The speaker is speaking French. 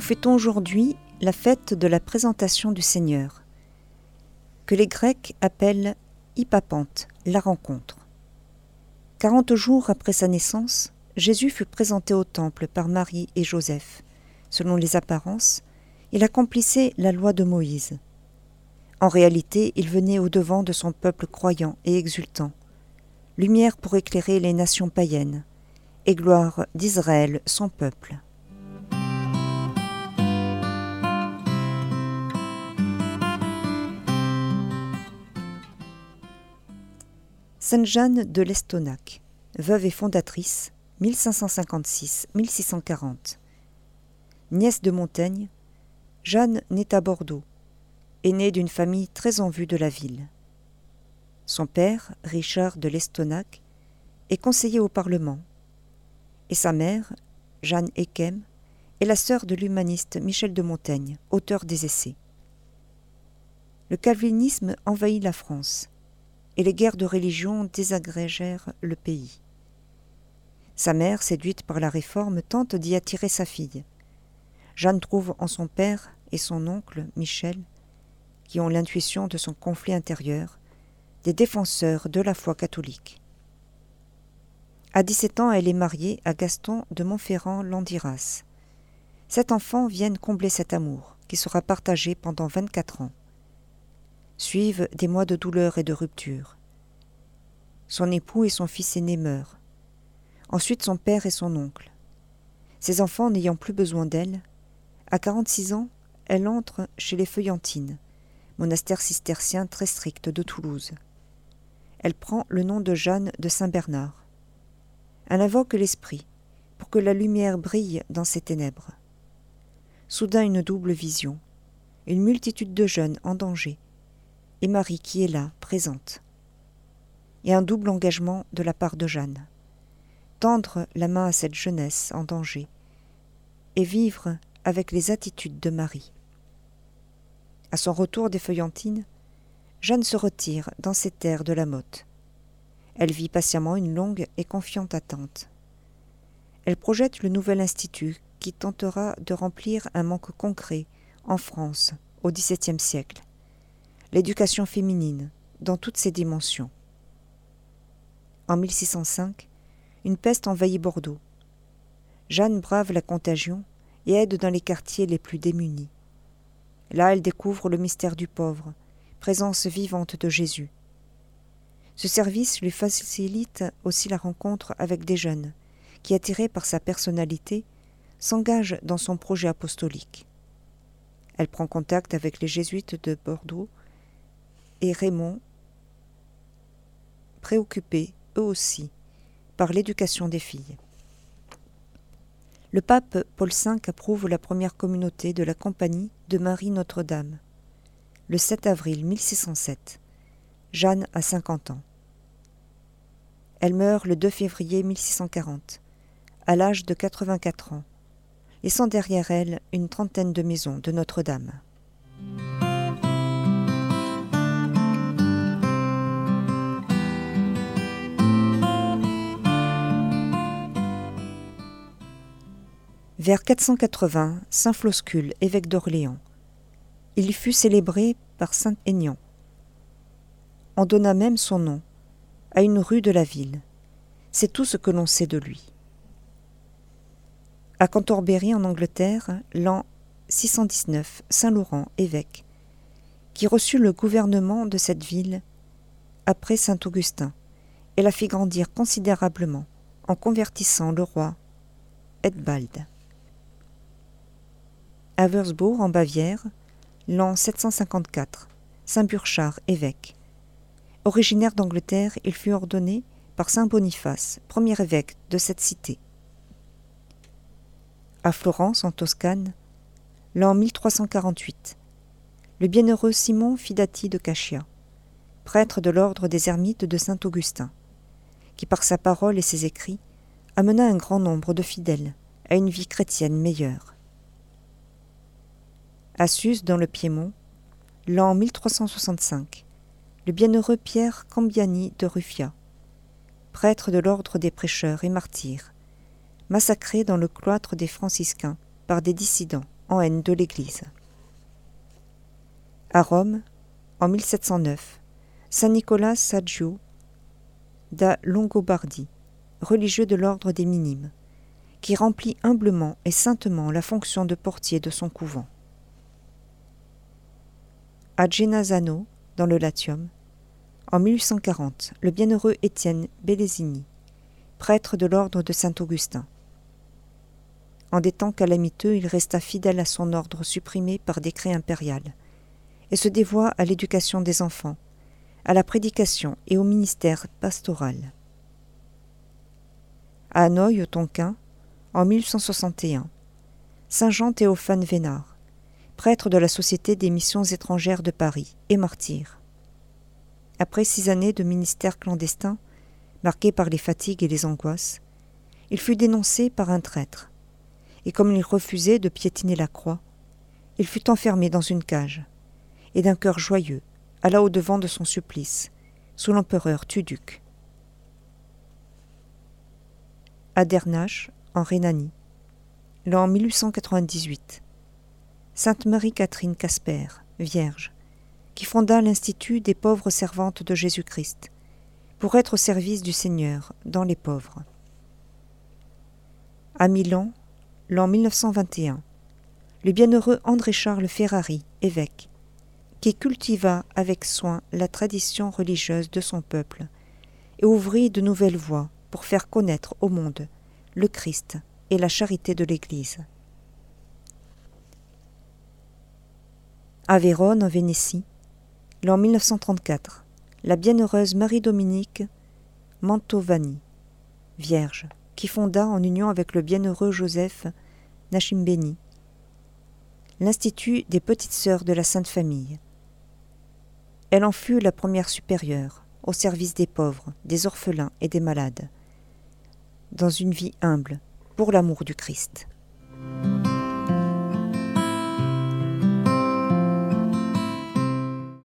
nous fêtons aujourd'hui la fête de la présentation du Seigneur, que les Grecs appellent Hippapante, la rencontre. Quarante jours après sa naissance, Jésus fut présenté au temple par Marie et Joseph. Selon les apparences, il accomplissait la loi de Moïse. En réalité, il venait au-devant de son peuple croyant et exultant, lumière pour éclairer les nations païennes, et gloire d'Israël, son peuple. Sainte Jeanne de l'Estonac, veuve et fondatrice, 1556-1640. Nièce de Montaigne, Jeanne naît à Bordeaux, née d'une famille très en vue de la ville. Son père, Richard de l'Estonac, est conseiller au Parlement, et sa mère, Jeanne Ekem, est la sœur de l'humaniste Michel de Montaigne, auteur des essais. Le calvinisme envahit la France et les guerres de religion désagrégèrent le pays. Sa mère, séduite par la réforme, tente d'y attirer sa fille. Jeanne trouve en son père et son oncle, Michel, qui ont l'intuition de son conflit intérieur, des défenseurs de la foi catholique. À 17 ans, elle est mariée à Gaston de Montferrand-Landiras. Sept enfants viennent combler cet amour, qui sera partagé pendant 24 ans suivent des mois de douleur et de rupture. Son époux et son fils aîné meurent. Ensuite son père et son oncle. Ses enfants n'ayant plus besoin d'elle, à 46 ans, elle entre chez les Feuillantines, monastère cistercien très strict de Toulouse. Elle prend le nom de Jeanne de Saint-Bernard. Elle invoque l'esprit pour que la lumière brille dans ces ténèbres. Soudain une double vision, une multitude de jeunes en danger, et Marie qui est là, présente. Et un double engagement de la part de Jeanne. Tendre la main à cette jeunesse en danger et vivre avec les attitudes de Marie. À son retour des Feuillantines, Jeanne se retire dans ses terres de la Motte. Elle vit patiemment une longue et confiante attente. Elle projette le nouvel institut qui tentera de remplir un manque concret en France au XVIIe siècle l'éducation féminine dans toutes ses dimensions. En 1605, une peste envahit Bordeaux. Jeanne brave la contagion et aide dans les quartiers les plus démunis. Là, elle découvre le mystère du pauvre, présence vivante de Jésus. Ce service lui facilite aussi la rencontre avec des jeunes qui, attirés par sa personnalité, s'engagent dans son projet apostolique. Elle prend contact avec les jésuites de Bordeaux et Raymond, préoccupés eux aussi par l'éducation des filles. Le pape Paul V approuve la première communauté de la Compagnie de Marie Notre-Dame. Le 7 avril 1607, Jeanne a 50 ans. Elle meurt le 2 février 1640, à l'âge de 84 ans, laissant derrière elle une trentaine de maisons de Notre-Dame. Vers 480, saint Floscule, évêque d'Orléans. Il fut célébré par saint Aignan. On donna même son nom à une rue de la ville. C'est tout ce que l'on sait de lui. À Cantorbéry, en Angleterre, l'an 619, saint Laurent, évêque, qui reçut le gouvernement de cette ville après saint Augustin, et la fit grandir considérablement en convertissant le roi Edbald à Würzburg, en Bavière, l'an 754, Saint Burchard, évêque. Originaire d'Angleterre, il fut ordonné par Saint Boniface, premier évêque de cette cité. À Florence, en Toscane, l'an 1348, le bienheureux Simon Fidati de Cachia, prêtre de l'ordre des ermites de Saint-Augustin, qui par sa parole et ses écrits amena un grand nombre de fidèles à une vie chrétienne meilleure à Suse dans le Piémont, l'an 1365, le bienheureux Pierre Cambiani de Ruffia, prêtre de l'ordre des prêcheurs et martyrs, massacré dans le cloître des franciscains par des dissidents en haine de l'Église. À Rome, en 1709, Saint Nicolas Saggio da Longobardi, religieux de l'ordre des Minimes, qui remplit humblement et saintement la fonction de portier de son couvent. À Genazzano, dans le Latium, en 1840, le bienheureux Étienne Bellesini, prêtre de l'ordre de Saint-Augustin. En des temps calamiteux, il resta fidèle à son ordre supprimé par décret impérial, et se dévoua à l'éducation des enfants, à la prédication et au ministère pastoral. À Hanoï, au Tonkin, en 1861, Saint Jean Théophane Vénard, prêtre de la Société des missions étrangères de Paris et martyr. Après six années de ministère clandestin, marqué par les fatigues et les angoisses, il fut dénoncé par un traître, et comme il refusait de piétiner la croix, il fut enfermé dans une cage, et d'un cœur joyeux, alla au-devant de son supplice, sous l'empereur Tuduc. À en Rhénanie, l'an 1898. Sainte Marie-Catherine Casper, Vierge, qui fonda l'Institut des pauvres servantes de Jésus-Christ, pour être au service du Seigneur dans les pauvres. À Milan, l'an 1921, le bienheureux André-Charles Ferrari, évêque, qui cultiva avec soin la tradition religieuse de son peuple et ouvrit de nouvelles voies pour faire connaître au monde le Christ et la charité de l'Église. À Vérone, en Vénétie, l'an 1934, la bienheureuse Marie-Dominique Mantovani, vierge, qui fonda en union avec le bienheureux Joseph Nachimbeni l'Institut des Petites Sœurs de la Sainte Famille. Elle en fut la première supérieure, au service des pauvres, des orphelins et des malades, dans une vie humble, pour l'amour du Christ.